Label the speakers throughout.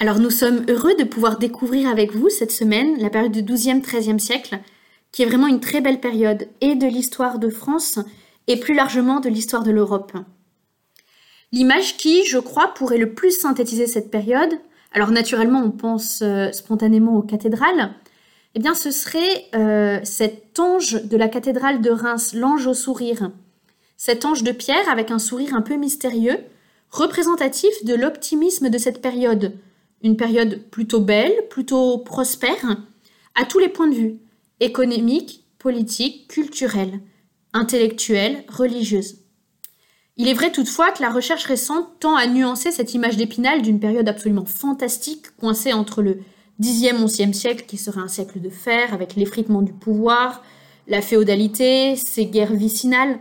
Speaker 1: Alors nous sommes heureux de pouvoir découvrir avec vous cette semaine la période du XIIe, XIIIe siècle, qui est vraiment une très belle période et de l'histoire de France et plus largement de l'histoire de l'Europe. L'image qui, je crois, pourrait le plus synthétiser cette période, alors naturellement on pense euh, spontanément aux cathédrales, eh bien ce serait euh, cet ange de la cathédrale de Reims, l'ange au sourire. Cet ange de pierre avec un sourire un peu mystérieux, représentatif de l'optimisme de cette période, une période plutôt belle, plutôt prospère, à tous les points de vue, économique, politique, culturelle, intellectuelle, religieuse. Il est vrai toutefois que la recherche récente tend à nuancer cette image d'épinal d'une période absolument fantastique, coincée entre le Xe, XIe siècle, qui serait un siècle de fer, avec l'effritement du pouvoir, la féodalité, ses guerres vicinales,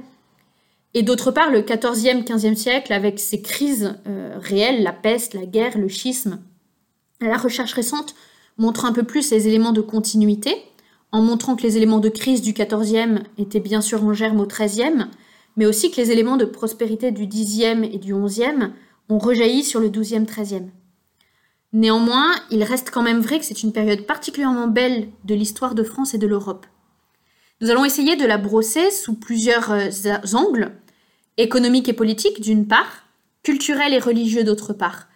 Speaker 1: et d'autre part le XIVe, XVe siècle, avec ses crises euh, réelles, la peste, la guerre, le schisme, la recherche récente montre un peu plus les éléments de continuité, en montrant que les éléments de crise du XIVe étaient bien sûr en germe au XIIIe, mais aussi que les éléments de prospérité du Xe et du XIe ont rejailli sur le XIIe, XIIIe. Néanmoins, il reste quand même vrai que c'est une période particulièrement belle de l'histoire de France et de l'Europe. Nous allons essayer de la brosser sous plusieurs euh, angles, économique et politique d'une part, culturel et religieux d'autre part,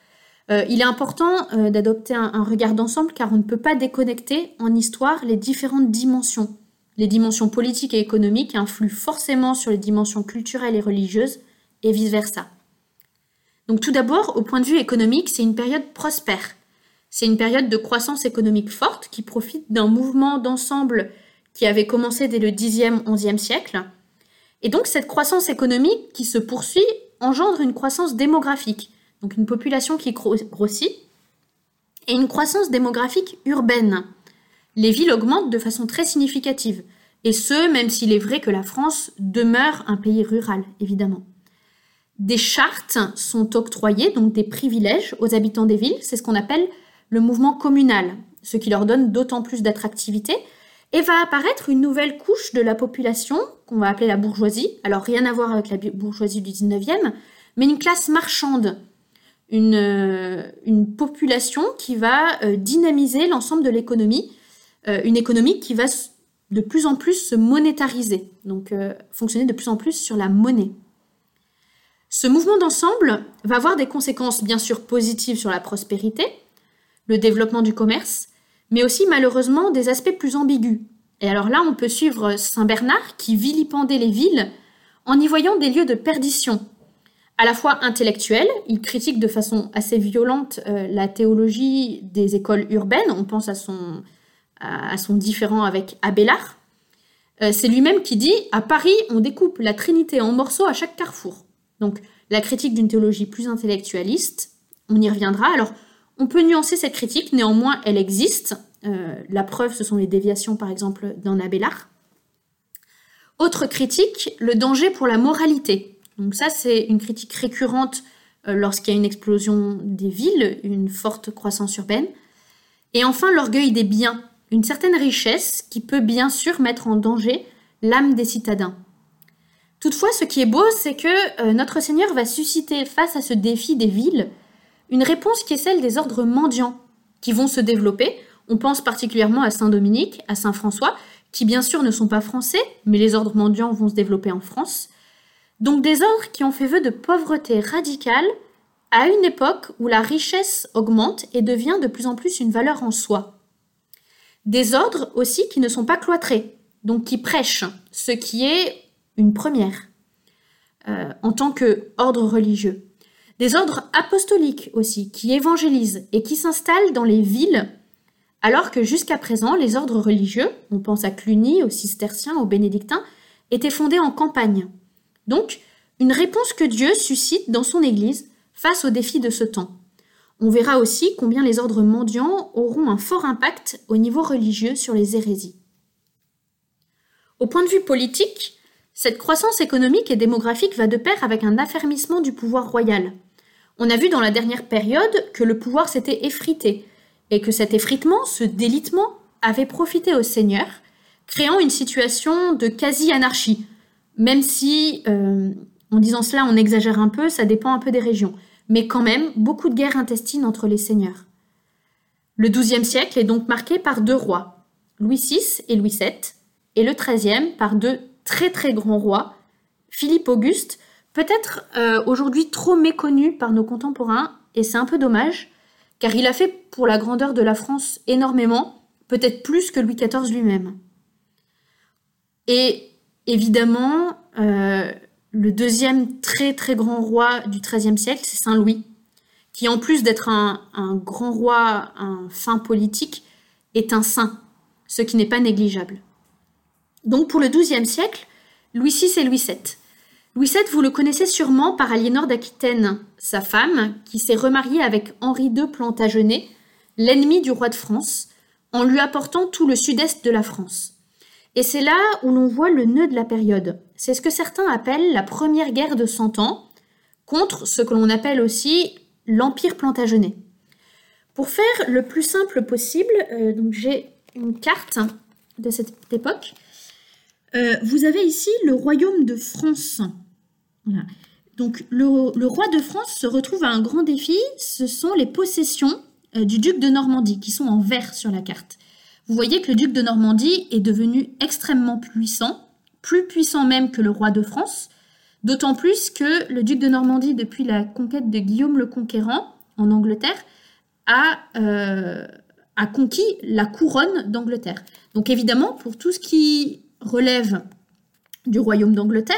Speaker 1: euh, il est important euh, d'adopter un, regard d'ensemble car on ne peut pas déconnecter en histoire les différentes dimensions. Les dimensions politiques et économiques influent forcément sur les dimensions culturelles et religieuses et vice-versa. Donc tout d'abord, au point de vue économique, c'est une période prospère. C'est une période de croissance économique forte qui profite d'un mouvement d'ensemble qui avait commencé dès le Xe, XIe siècle. Et donc cette croissance économique qui se poursuit engendre une croissance démographique donc une population qui grossit, et une croissance démographique urbaine. Les villes augmentent de façon très significative, et ce, même s'il est vrai que la France demeure un pays rural, évidemment. Des chartes sont octroyées, donc des privilèges aux habitants des villes, c'est ce qu'on appelle le mouvement communal, ce qui leur donne d'autant plus d'attractivité, et va apparaître une nouvelle couche de la population, qu'on va appeler la bourgeoisie, alors rien à voir avec la bourgeoisie du 19e, mais une classe marchande, une, une population qui va euh, dynamiser l'ensemble de l'économie, euh, une économie qui va de plus en plus se monétariser, donc euh, fonctionner de plus en plus sur la monnaie. Ce mouvement d'ensemble va avoir des conséquences bien sûr positives sur la prospérité, le développement du commerce, mais aussi malheureusement des aspects plus ambigus. Et alors là, on peut suivre Saint Bernard qui vilipendait les villes en y voyant des lieux de perdition, à la fois intellectuel, il critique de façon assez violente euh, la théologie des écoles urbaines, on pense à son, à, différent avec Abélard. Euh, c'est lui-même qui dit À Paris, on découpe la Trinité en morceaux à chaque carrefour. Donc, la critique d'une théologie plus intellectualiste, on y reviendra. Alors, on peut nuancer cette critique, néanmoins, elle existe. Euh, la preuve, ce sont les déviations, par exemple, d'un Abélard. Autre critique, le danger pour la moralité. Donc ça, c'est une critique récurrente euh, lorsqu'il y a une explosion des villes, une forte croissance urbaine. Et enfin, l'orgueil des biens, une certaine richesse qui peut bien sûr mettre en danger l'âme des citadins. Toutefois, ce qui est beau, c'est que euh, notre Seigneur va susciter face à ce défi des villes une réponse qui est celle des ordres mendiants, qui vont se développer. On pense particulièrement à Saint Dominique, à Saint François, qui bien sûr ne sont pas français, mais les ordres mendiants vont se développer en France. Donc des ordres qui ont fait vœu de pauvreté radicale à une époque où la richesse augmente et devient de plus en plus une valeur en soi. Des ordres aussi qui ne sont pas cloîtrés, donc qui prêchent, ce qui est une première euh, en tant qu'ordre religieux. Des ordres apostoliques aussi, qui évangélisent et qui s'installent dans les villes, alors que jusqu'à présent, les ordres religieux, on pense à Cluny, aux cisterciens, aux bénédictins, étaient fondés en campagne. Donc, une réponse que Dieu suscite dans son Église face aux défis de ce temps. On verra aussi combien les ordres mendiants auront un fort impact au niveau religieux sur les hérésies. Au point de vue politique, cette croissance économique et démographique va de pair avec un affermissement du pouvoir royal. On a vu dans la dernière période que le pouvoir s'était effrité et que cet effritement, ce délitement, avait profité aux seigneurs, créant une situation de quasi-anarchie, même si, euh, en disant cela, on exagère un peu, ça dépend un peu des régions. Mais quand même, beaucoup de guerres intestines entre les seigneurs. Le XIIe siècle est donc marqué par deux rois, Louis VI et Louis VII, et le XIIIe par deux très très grands rois, Philippe Auguste, peut-être euh, aujourd'hui trop méconnu par nos contemporains, et c'est un peu dommage, car il a fait pour la grandeur de la France énormément, peut-être plus que Louis XIV lui-même. Et évidemment, euh, le deuxième très très grand roi du XIIIe siècle, c'est Saint Louis, qui en plus d'être un, grand roi, un fin politique, est un saint, ce qui n'est pas négligeable. Donc pour le XIIe siècle, Louis VI et Louis VII. Louis VII, vous le connaissez sûrement par Aliénor d'Aquitaine, sa femme, qui s'est remariée avec Henri II Plantagenet, l'ennemi du roi de France, en lui apportant tout le sud-est de la France. Et c'est là où l'on voit le nœud de la période. C'est ce que certains appellent la première guerre de Cent Ans, contre ce que l'on appelle aussi l'Empire plantagenet. Pour faire le plus simple possible, euh, j'ai une carte de cette époque. Euh, vous avez ici le royaume de France. Donc le, roi de France se retrouve à un grand défi, ce sont les possessions euh, du duc de Normandie qui sont en vert sur la carte. Vous voyez que le duc de Normandie est devenu extrêmement puissant, plus puissant même que le roi de France, d'autant plus que le duc de Normandie, depuis la conquête de Guillaume le Conquérant en Angleterre, a, euh, a conquis la couronne d'Angleterre. Donc évidemment, pour tout ce qui relève du royaume d'Angleterre,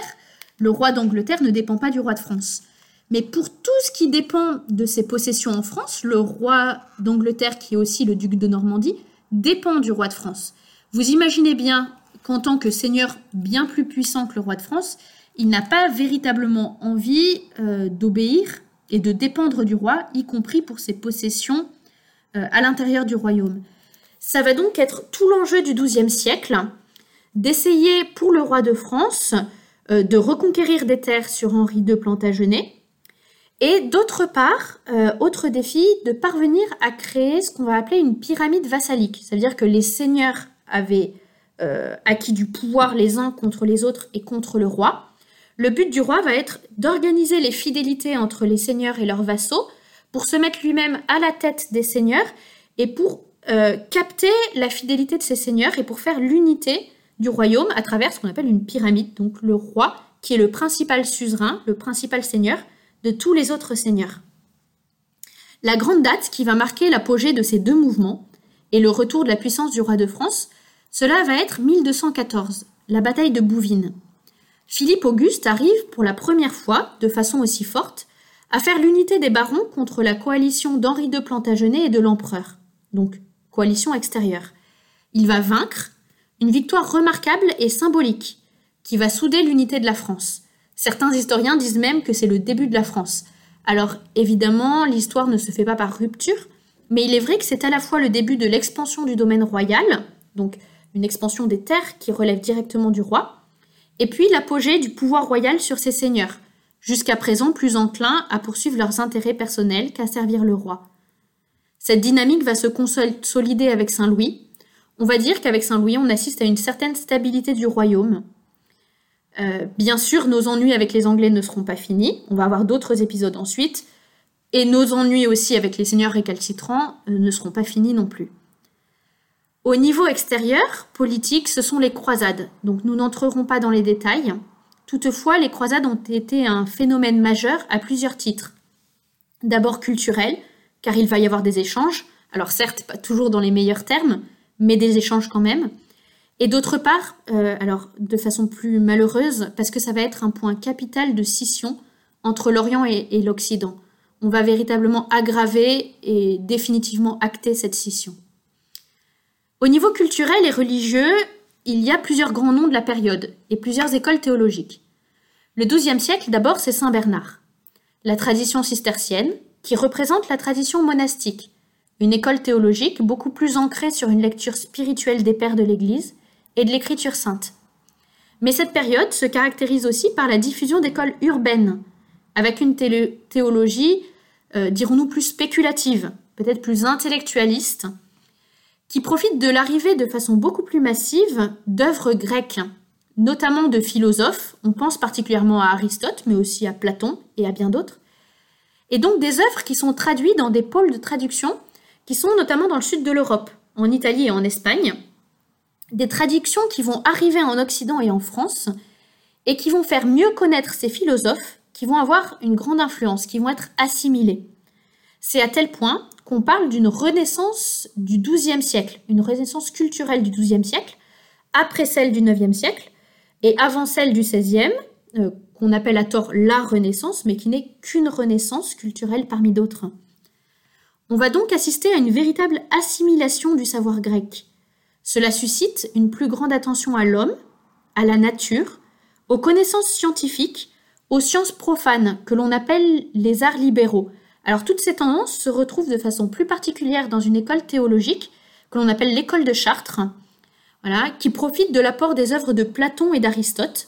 Speaker 1: le roi d'Angleterre ne dépend pas du roi de France. Mais pour tout ce qui dépend de ses possessions en France, le roi d'Angleterre, qui est aussi le duc de Normandie, dépend du roi de France. Vous imaginez bien qu'en tant que seigneur bien plus puissant que le roi de France, il n'a pas véritablement envie euh, d'obéir et de dépendre du roi, y compris pour ses possessions euh, à l'intérieur du royaume. Ça va donc être tout l'enjeu du XIIe siècle, d'essayer pour le roi de France euh, de reconquérir des terres sur Henri II Plantagenet, et d'autre part, euh, autre défi, de parvenir à créer ce qu'on va appeler une pyramide vassalique. Ça veut dire que les seigneurs avaient euh, acquis du pouvoir les uns contre les autres et contre le roi. Le but du roi va être d'organiser les fidélités entre les seigneurs et leurs vassaux pour se mettre lui-même à la tête des seigneurs et pour euh, capter la fidélité de ces seigneurs et pour faire l'unité du royaume à travers ce qu'on appelle une pyramide. Donc le roi, qui est le principal suzerain, le principal seigneur, de tous les autres seigneurs. La grande date qui va marquer l'apogée de ces deux mouvements et le retour de la puissance du roi de France, cela va être 1214, la bataille de Bouvines. Philippe Auguste arrive pour la première fois, de façon aussi forte, à faire l'unité des barons contre la coalition d'Henri II Plantagenet et de l'empereur, donc coalition extérieure. Il va vaincre, une victoire remarquable et symbolique, qui va souder l'unité de la France. Certains historiens disent même que c'est le début de la France. Alors évidemment, l'histoire ne se fait pas par rupture, mais il est vrai que c'est à la fois le début de l'expansion du domaine royal, donc une expansion des terres qui relève directement du roi, et puis l'apogée du pouvoir royal sur ses seigneurs, jusqu'à présent plus enclins à poursuivre leurs intérêts personnels qu'à servir le roi. Cette dynamique va se consolider avec Saint Louis. On va dire qu'avec Saint Louis, on assiste à une certaine stabilité du royaume, euh, bien sûr, nos ennuis avec les Anglais ne seront pas finis. On va avoir d'autres épisodes ensuite. Et nos ennuis aussi avec les seigneurs récalcitrants euh, ne seront pas finis non plus. Au niveau extérieur, politique, ce sont les croisades. Donc nous n'entrerons pas dans les détails. Toutefois, les croisades ont été un phénomène majeur à plusieurs titres. D'abord culturel, car il va y avoir des échanges. Alors certes, pas toujours dans les meilleurs termes, mais des échanges quand même. Et d'autre part, euh, alors de façon plus malheureuse, parce que ça va être un point capital de scission entre l'Orient et, l'Occident. On va véritablement aggraver et définitivement acter cette scission. Au niveau culturel et religieux, il y a plusieurs grands noms de la période et plusieurs écoles théologiques. Le XIIe siècle, d'abord, c'est Saint Bernard. La tradition cistercienne, qui représente la tradition monastique, une école théologique beaucoup plus ancrée sur une lecture spirituelle des pères de l'Église et de l'écriture sainte. Mais cette période se caractérise aussi par la diffusion d'écoles urbaines, avec une théologie, euh, dirons-nous, plus spéculative, peut-être plus intellectualiste, qui profite de l'arrivée de façon beaucoup plus massive d'œuvres grecques, notamment de philosophes, on pense particulièrement à Aristote, mais aussi à Platon et à bien d'autres, et donc des œuvres qui sont traduites dans des pôles de traduction qui sont notamment dans le sud de l'Europe, en Italie et en Espagne, des traductions qui vont arriver en Occident et en France et qui vont faire mieux connaître ces philosophes qui vont avoir une grande influence, qui vont être assimilés. C'est à tel point qu'on parle d'une renaissance du XIIe siècle, une renaissance culturelle du XIIe siècle, après celle du IXe siècle et avant celle du XVIe, euh, qu'on appelle à tort la Renaissance, mais qui n'est qu'une renaissance culturelle parmi d'autres. On va donc assister à une véritable assimilation du savoir grec. Cela suscite une plus grande attention à l'homme, à la nature, aux connaissances scientifiques, aux sciences profanes que l'on appelle les arts libéraux. Alors toutes ces tendances se retrouvent de façon plus particulière dans une école théologique que l'on appelle l'école de Chartres, voilà, qui profite de l'apport des œuvres de Platon et d'Aristote.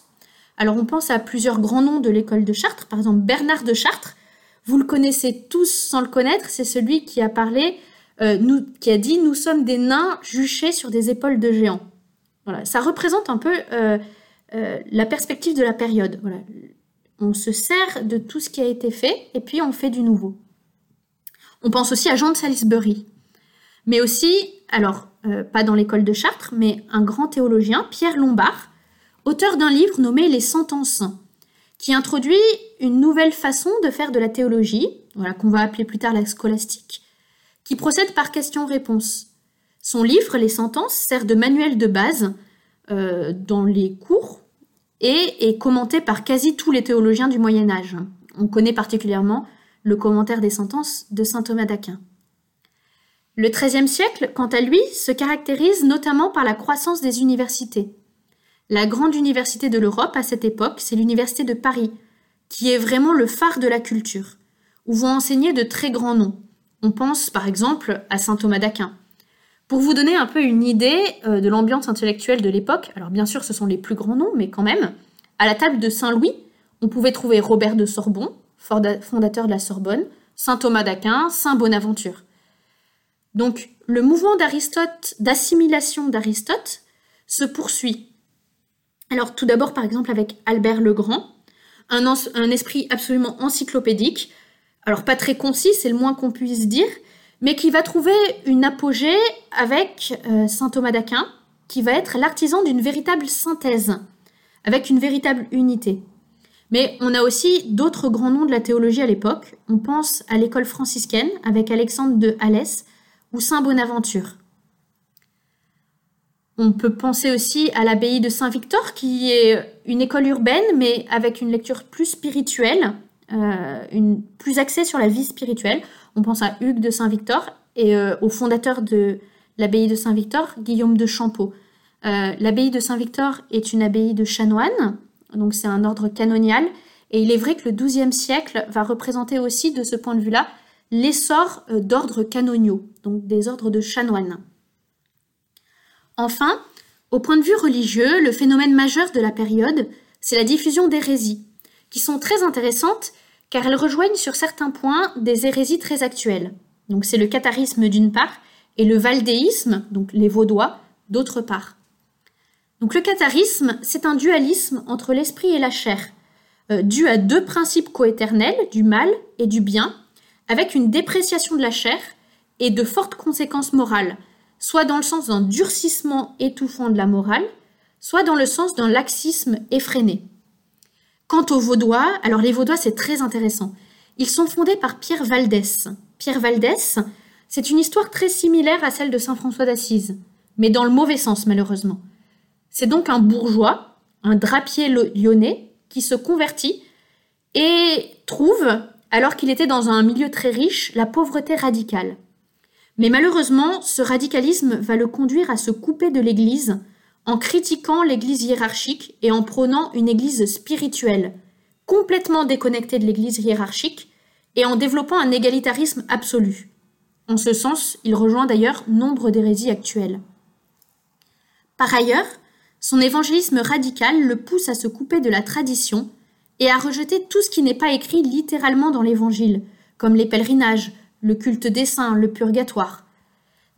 Speaker 1: Alors on pense à plusieurs grands noms de l'école de Chartres, par exemple Bernard de Chartres, vous le connaissez tous sans le connaître, c'est celui qui a parlé, euh, qui a dit Nous sommes des nains juchés sur des épaules de géants. Voilà, ça représente un peu euh, euh, la perspective de la période. Voilà. On se sert de tout ce qui a été fait et puis on fait du nouveau. On pense aussi à Jean de Salisbury, mais aussi, alors, pas dans l'école de Chartres, mais un grand théologien, Pierre Lombard, auteur d'un livre nommé Les Sentences, qui introduit une nouvelle façon de faire de la théologie, voilà, qu'on va appeler plus tard la scolastique, procède par question-réponse. Son livre, Les Sentences, sert de manuel de base euh, dans les cours et est commenté par quasi tous les théologiens du Moyen Âge. On connaît particulièrement le commentaire des sentences de saint Thomas d'Aquin. Le XIIIe siècle, quant à lui, se caractérise notamment par la croissance des universités. La grande université de l'Europe à cette époque, c'est l'université de Paris, qui est vraiment le phare de la culture, où vont enseigner de très grands noms. On pense par exemple à saint Thomas d'Aquin. Pour vous donner un peu une idée euh, de l'ambiance intellectuelle de l'époque, alors bien sûr ce sont les plus grands noms, mais quand même, à la table de Saint-Louis, on pouvait trouver Robert de Sorbon, fondateur de la Sorbonne, saint Thomas d'Aquin, saint Bonaventure. Donc le mouvement d'Aristote, d'assimilation d'Aristote, se poursuit alors tout d'abord par exemple avec Albert le Grand, un, esprit absolument encyclopédique, alors pas très concis, c'est le moins qu'on puisse dire, mais qui va trouver une apogée avec euh, saint Thomas d'Aquin, qui va être l'artisan d'une véritable synthèse, avec une véritable unité. Mais on a aussi d'autres grands noms de la théologie à l'époque. On pense à l'école franciscaine avec Alexandre de Alès ou Saint Bonaventure. On peut penser aussi à l'abbaye de Saint-Victor, qui est une école urbaine, mais avec une lecture plus spirituelle, euh, une, plus axée sur la vie spirituelle. On pense à Hugues de Saint-Victor et euh, au fondateur de l'abbaye de Saint-Victor, Guillaume de Champeau. Euh, l'abbaye de Saint-Victor est une abbaye de chanoines, donc c'est un ordre canonial, et il est vrai que le XIIe siècle va représenter aussi, de ce point de vue-là, l'essor d'ordres canoniaux, donc des ordres de chanoines. Enfin, au point de vue religieux, le phénomène majeur de la période, c'est la diffusion d'hérésies, qui sont très intéressantes car elles rejoignent sur certains points des hérésies très actuelles. Donc c'est le catharisme d'une part et le valdéisme, donc les vaudois, d'autre part. Donc le catharisme, c'est un dualisme entre l'esprit et la chair, euh, dû à deux principes coéternels, du mal et du bien, avec une dépréciation de la chair et de fortes conséquences morales, soit dans le sens d'un durcissement étouffant de la morale, soit dans le sens d'un laxisme effréné. Quant aux Vaudois, alors les Vaudois c'est très intéressant. Ils sont fondés par Pierre Valdès. Pierre Valdès, c'est une histoire très similaire à celle de Saint François d'Assise, mais dans le mauvais sens malheureusement. C'est donc un bourgeois, un drapier lyonnais, qui se convertit et trouve, alors qu'il était dans un milieu très riche, la pauvreté radicale. Mais malheureusement, ce radicalisme va le conduire à se couper de l'Église en critiquant l'Église hiérarchique et en prônant une Église spirituelle, complètement déconnectée de l'Église hiérarchique, et en développant un égalitarisme absolu. En ce sens, il rejoint d'ailleurs nombre d'hérésies actuelles. Par ailleurs, son évangélisme radical le pousse à se couper de la tradition et à rejeter tout ce qui n'est pas écrit littéralement dans l'Évangile, comme les pèlerinages, le culte des saints, le purgatoire.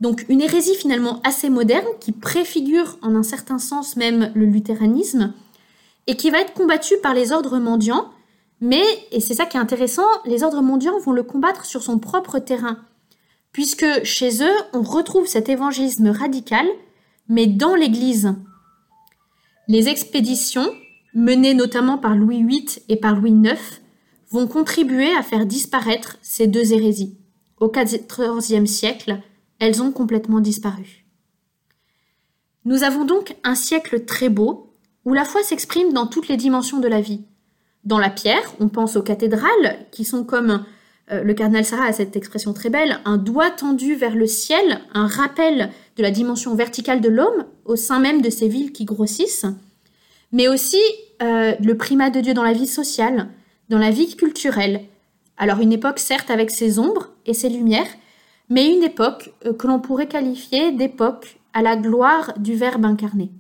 Speaker 1: Donc une hérésie finalement assez moderne qui préfigure en un certain sens même le luthéranisme et qui va être combattue par les ordres mendiants, mais, et c'est ça qui est intéressant, les ordres mendiants vont le combattre sur son propre terrain, puisque chez eux, on retrouve cet évangélisme radical, mais dans l'Église. Les expéditions, menées notamment par Louis VIII et par Louis IX, vont contribuer à faire disparaître ces deux hérésies. Au XIVe siècle, elles ont complètement disparu. Nous avons donc un siècle très beau, où la foi s'exprime dans toutes les dimensions de la vie. Dans la pierre, on pense aux cathédrales, qui sont comme euh, le cardinal Sarah a cette expression très belle, un doigt tendu vers le ciel, un rappel de la dimension verticale de l'homme au sein même de ces villes qui grossissent, mais aussi euh, le primat de Dieu dans la vie sociale, dans la vie culturelle. Alors une époque certes avec ses ombres et ses lumières, mais une époque euh, que l'on pourrait qualifier d'époque à la gloire du Verbe incarné.